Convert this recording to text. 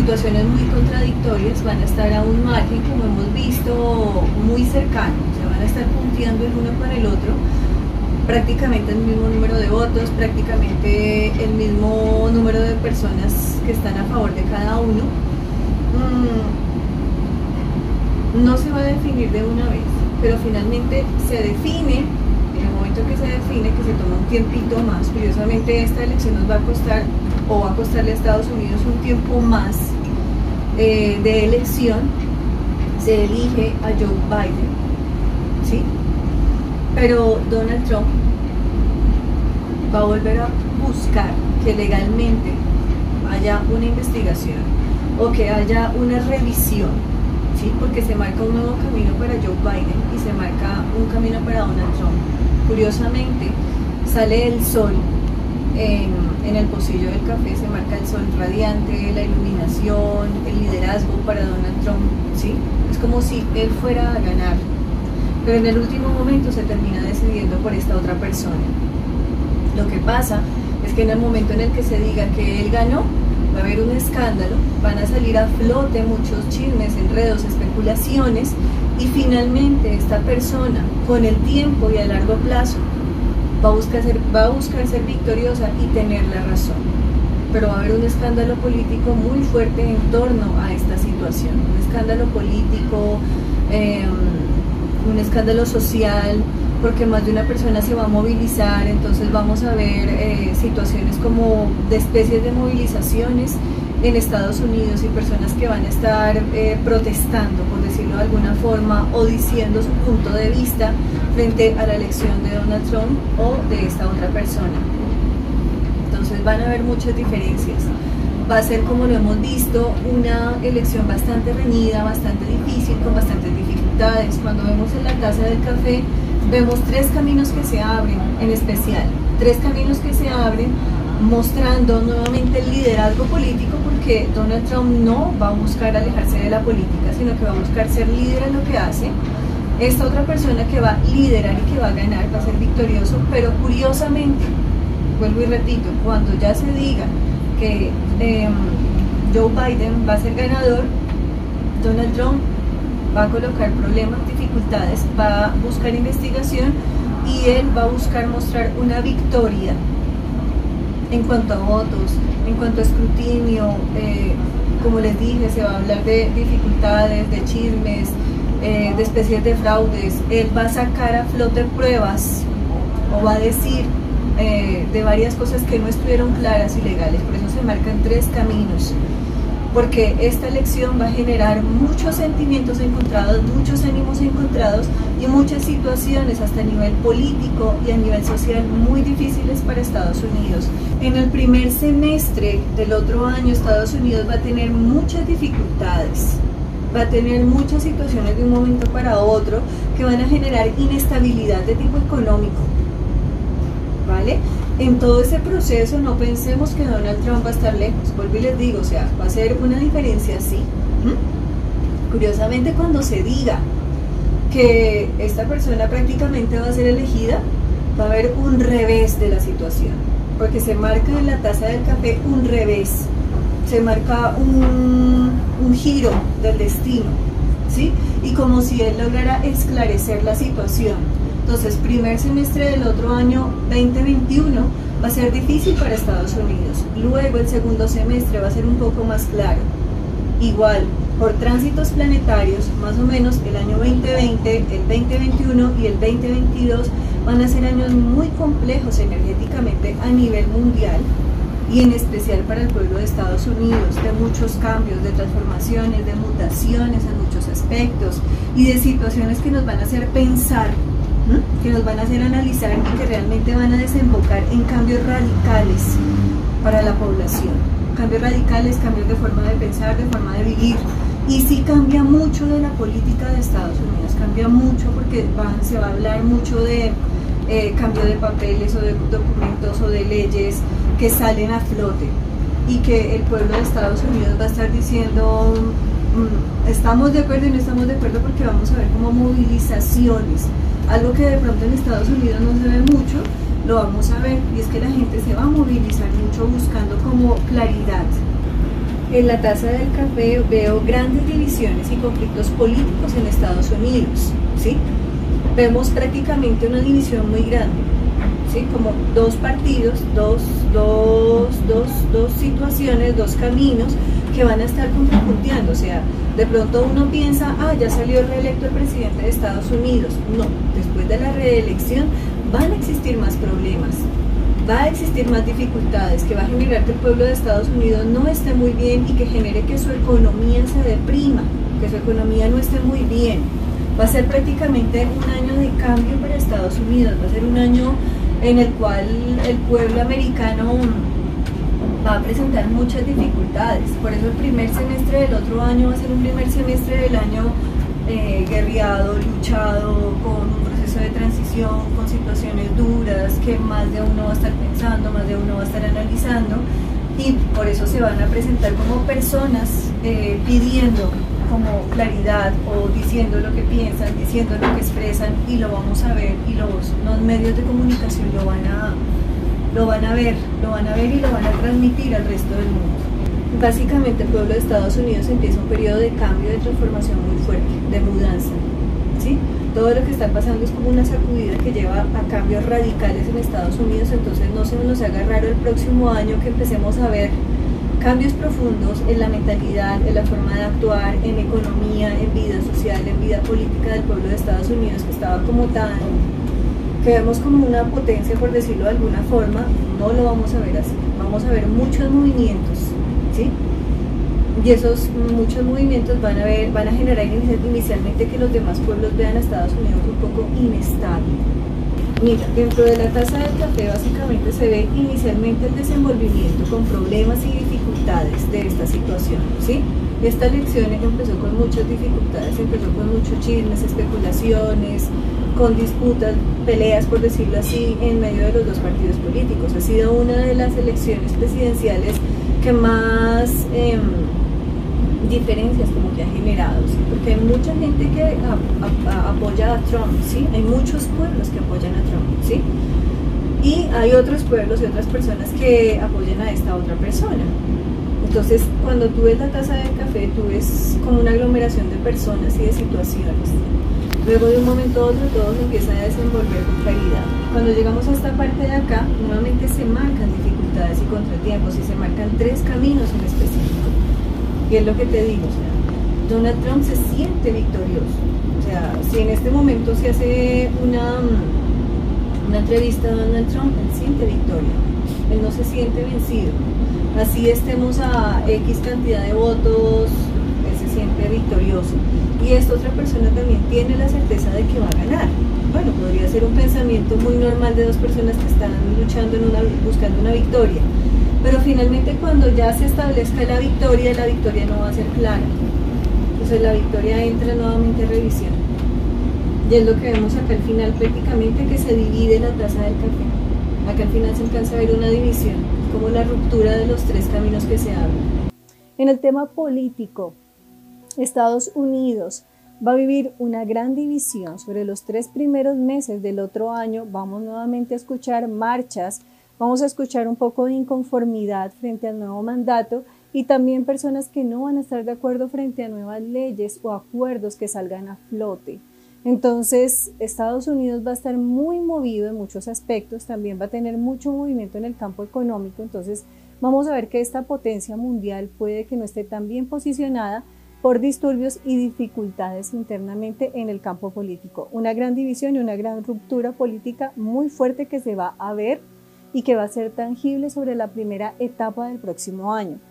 situaciones muy contradictorias, van a estar a un margen, como hemos visto, muy cercano, o van a estar punteando el uno con el otro, prácticamente el mismo número de votos, prácticamente el mismo número de personas que están a favor de cada uno. Mm, no se va a definir de una vez, pero finalmente se define, en el momento que se define, que se toma un tiempito más, curiosamente esta elección nos va a costar o va a costarle a Estados Unidos un tiempo más eh, de elección, se elige a Joe Biden, ¿sí? Pero Donald Trump va a volver a buscar que legalmente haya una investigación o que haya una revisión, ¿sí? porque se marca un nuevo camino para Joe Biden y se marca un camino para Donald Trump. Curiosamente, sale el sol en, el pocillo del café, se marca el sol radiante, la iluminación, el liderazgo para Donald Trump, ¿sí? Es como si él fuera a ganar, pero en el último momento se termina decidiendo por esta otra persona. Lo que pasa es que en el momento en el que se diga que él ganó, va a haber un escándalo, van a salir a flote muchos chismes, enredos, especulaciones y finalmente esta persona con el tiempo y a largo plazo va a buscar ser, va a buscar ser victoriosa y tener la razón. Pero va a haber un escándalo político muy fuerte en torno a esta situación, un escándalo político, eh, un escándalo social, porque más de una persona se va a movilizar, entonces vamos a ver eh, situaciones como de especies de movilizaciones en Estados Unidos y personas que van a estar eh, protestando, por decirlo de alguna forma, o diciendo su punto de vista frente a la elección de Donald Trump o de esta otra persona. Entonces van a haber muchas diferencias. Va a ser, como lo hemos visto, una elección bastante reñida, bastante difícil, con bastantes dificultades. Cuando vemos en la taza del café, vemos tres caminos que se abren en especial, tres caminos que se abren mostrando nuevamente el liderazgo político porque Donald Trump no va a buscar alejarse de la política, sino que va a buscar ser líder en lo que hace. Esta otra persona que va a liderar y que va a ganar, va a ser victorioso, pero curiosamente, vuelvo y repito, cuando ya se diga que em, Joe Biden va a ser ganador, Donald Trump va a colocar problemas, dificultades, va a buscar investigación y él va a buscar mostrar una victoria en cuanto a votos, en cuanto a escrutinio, eh, como les dije, se va a hablar de dificultades, de chismes, eh, de especies de fraudes, él va a sacar a flote pruebas o va a decir eh, de varias cosas que no estuvieron claras y legales, por eso se marcan tres caminos porque esta elección va a generar muchos sentimientos encontrados, muchos ánimos encontrados y muchas situaciones hasta a nivel político y a nivel social muy difíciles para Estados Unidos. En el primer semestre del otro año Estados Unidos va a tener muchas dificultades, va a tener muchas situaciones de un momento para otro que van a generar inestabilidad de tipo económico. ¿Vale? en todo ese proceso no pensemos que Donald Trump va a estar lejos. Vuelvo y les digo, o sea, va a ser una diferencia así. Curiosamente, cuando se diga que esta persona prácticamente va a ser elegida, va a haber un revés de la situación. Porque se marca en la taza del café un revés. Se marca un, un giro del destino. ¿sí? Y como si él lograra esclarecer la situación entonces, primer semestre del otro año 2021 va a ser difícil para Estados Unidos. Luego el segundo semestre va a ser un poco más claro. Igual, por tránsitos planetarios, más o menos el año 2020, el 2021 y el 2022 van a ser años muy complejos energéticamente a nivel mundial y en especial para el pueblo de Estados Unidos, de muchos cambios, de transformaciones, de mutaciones en muchos aspectos y de situaciones que nos van a hacer pensar que nos van a hacer analizar y que realmente van a desembocar en cambios radicales para la población. Cambios radicales, cambios de forma de pensar, de forma de vivir. Y sí cambia mucho de la política de Estados Unidos, cambia mucho porque se va a hablar mucho de eh, cambio de papeles o de documentos o de leyes que salen a flote y que el pueblo de Estados Unidos va a estar diciendo mm, estamos de acuerdo y no estamos de acuerdo porque vamos a ver como movilizaciones algo que de pronto en Estados Unidos no se ve mucho, lo vamos a ver, y es que la gente se va a movilizar mucho buscando como claridad. En la taza del café veo grandes divisiones y conflictos políticos en Estados Unidos, ¿sí? Vemos prácticamente una división muy grande, ¿sí? Como dos partidos, dos, dos, dos, dos situaciones, dos caminos que van a estar contrapunteando, o sea, de pronto uno piensa, ah, ya salió reelecto el presidente de Estados Unidos. No, después de la reelección van a existir más problemas, va a existir más dificultades, que va a generar que el pueblo de Estados Unidos no esté muy bien y que genere que su economía se deprima, que su economía no esté muy bien. Va a ser prácticamente un año de cambio para Estados Unidos, va a ser un año en el cual el pueblo americano va a presentar muchas dificultades. Por eso el primer semestre del otro año va a ser un primer semestre del año eh, luchado, con un proceso de transición, con situaciones duras que más de uno va a estar pensando, más de uno va a estar analizando y por eso se van a presentar como personas eh, pidiendo como claridad o diciendo lo que piensan, diciendo lo que expresan y lo vamos a ver y los, los medios de comunicación lo van a lo van a ver, lo van a ver y lo van a transmitir al resto del mundo. Básicamente el pueblo de Estados Unidos empieza un periodo de cambio, de transformación muy fuerte, de mudanza. ¿sí? Todo lo que está pasando es como una sacudida que lleva a cambios radicales en Estados Unidos, entonces no se nos haga raro el próximo año que empecemos a ver cambios profundos en la mentalidad, en la forma de actuar, en economía, en vida social, en vida política del pueblo de Estados Unidos que estaba como tan que vemos como una potencia, por decirlo de alguna forma, no lo vamos a ver así. Vamos a ver muchos movimientos, ¿sí? Y esos muchos movimientos van a, ver, van a generar inicialmente que los demás pueblos vean a Estados Unidos un poco inestable. Mira, dentro de la taza del café básicamente se ve inicialmente el desenvolvimiento con problemas y dificultades de esta situación, ¿sí? Esta elección empezó con muchas dificultades, empezó con muchos chismes, especulaciones, con disputas, peleas, por decirlo así, en medio de los dos partidos políticos. Ha sido una de las elecciones presidenciales que más em, diferencias como que ha generado, ¿sí? porque hay mucha gente que apoya a Trump, ¿sí? hay muchos pueblos que apoyan a Trump, ¿sí? y hay otros pueblos y otras personas que apoyan a esta otra persona. Entonces, cuando tú ves la taza de café, tú ves como una aglomeración de personas y de situaciones. Luego de un momento a otro todo se empieza a desenvolver con claridad. Cuando llegamos a esta parte de acá, nuevamente se marcan dificultades y contratiempos y se marcan tres caminos en específico. Y es lo que te digo, Donald Trump se siente victorioso. O sea, si en este momento se hace una, una entrevista a Donald Trump, él siente victoria. Él no se siente vencido. Así estemos a X cantidad de votos, victorioso y esta otra persona también tiene la certeza de que va a ganar. Bueno, podría ser un pensamiento muy normal de dos personas que están luchando en una, buscando una victoria, pero finalmente cuando ya se establezca la victoria, la victoria no va a ser clara. Entonces la victoria entra nuevamente en revisión. Y es lo que vemos acá al final prácticamente que se divide la taza del café. Acá al final se alcanza a ver una división, como la ruptura de los tres caminos que se abren. En el tema político, Estados Unidos va a vivir una gran división sobre los tres primeros meses del otro año. Vamos nuevamente a escuchar marchas, vamos a escuchar un poco de inconformidad frente al nuevo mandato y también personas que no van a estar de acuerdo frente a nuevas leyes o acuerdos que salgan a flote. Entonces, Estados Unidos va a estar muy movido en muchos aspectos, también va a tener mucho movimiento en el campo económico, entonces vamos a ver que esta potencia mundial puede que no esté tan bien posicionada por disturbios y dificultades internamente en el campo político. Una gran división y una gran ruptura política muy fuerte que se va a ver y que va a ser tangible sobre la primera etapa del próximo año.